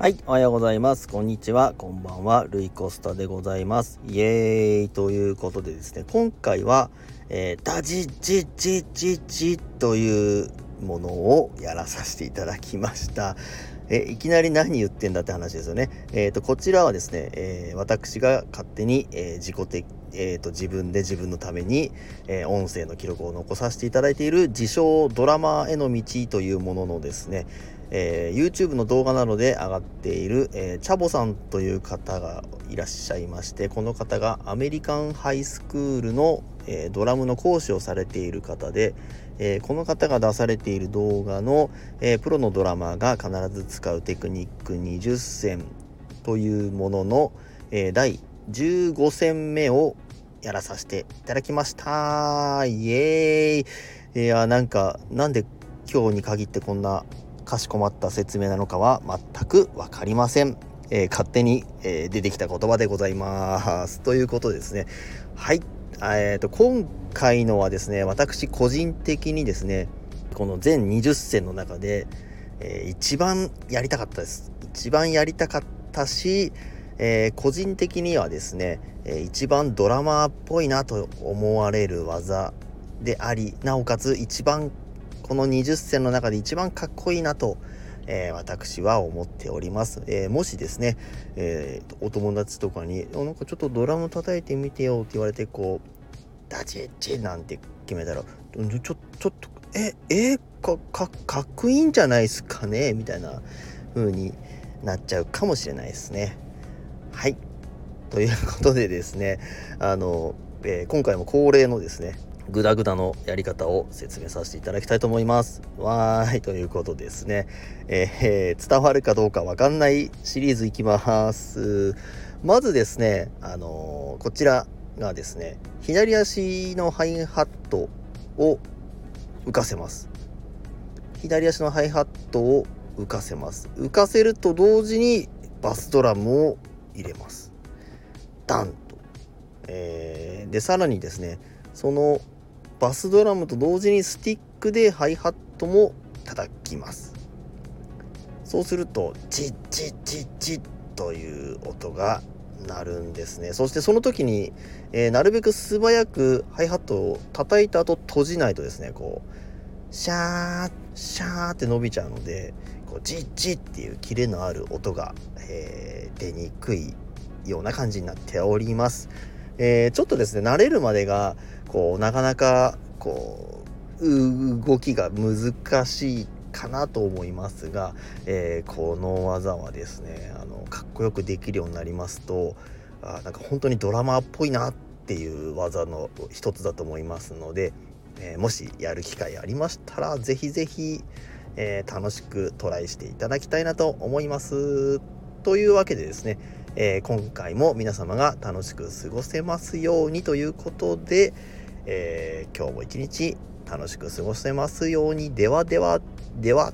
はい、おはようございます。こんにちは、こんばんは、ルイコスタでございます。イエーイということでですね、今回は、えー、ダジジジジジというものをやらさせていただきました。えいきなり何言ってんだって話ですよね。えっ、と、こちらはですね、えー私が勝手に、えー自己的、えーと、自分で自分のために、えー音声の記録を残させていただいている自称ドラマへの道というもののですね、えー YouTube の動画などで上がっている、えーチャボさんという方がいらっしゃいましてこの方がアメリカンハイスクールの、えードラムの講師をされている方で、えこの方が出されている動画の、えプロのドラマーが必ず使うテクニック20選というものの、え第15戦目をやらさせていただきました。イエーイ。いやなんかなんで今日に限ってこんなかしこまった説明なのかは全く分かりません、えー勝手に、えー出てきた言葉でございます。ということですね。はい。えーと今回のはですね私個人的にですねこの全20戦の中で、えー一番やりたかったです。一番やりたかったし、えー個人的にはですね、えー一番ドラマーっぽいなと思われる技でありなおかつ一番この20戦の中で一番かっこいいなと、えー私は思っております、えーもしですね、えーお友達とかに「なんかちょっとドラム叩いてみてよ」って言われてこう「ダチェチェ」なんて決めたら「ちょちょっとええかかかっこいいんじゃないですかね」みたいな風になっちゃうかもしれないですね。はい。ということでですねあの、えー今回も恒例のですねグダグダのやり方を説明させていただきたいと思います。わーいということですね、えー伝わるかどうかわかんないシリーズいきます。まずですね、あのーこちらがですね左足のハイハットを浮かせます。左足のハイハットを浮かせます。浮かせると同時にバスドラムを入れます。ダンと。えーでさらにですねそのバスドラムと同時にスティックでハイハットも叩きますそうするとチッチッチッチッという音が鳴るんですねそしてその時に、えーなるべく素早くハイハットを叩いた後閉じないとですねこうシャーシャーって伸びちゃうのでこうジッジッっていうキレのある音が、えー出にくいような感じになっております。えーちょっとですね慣れるまでがこうなかなかこう動きが難しいかなと思いますが、えーこの技はですねあのかっこよくできるようになりますとあなんか本当にドラマっぽいなっていう技の一つだと思いますので、えーもしやる機会ありましたらぜひぜひ、え楽しくトライしていただきたいなと思います。というわけでですねえー今回も皆様が楽しく過ごせますようにということで、えー今日も一日楽しく過ごせますようにではではでは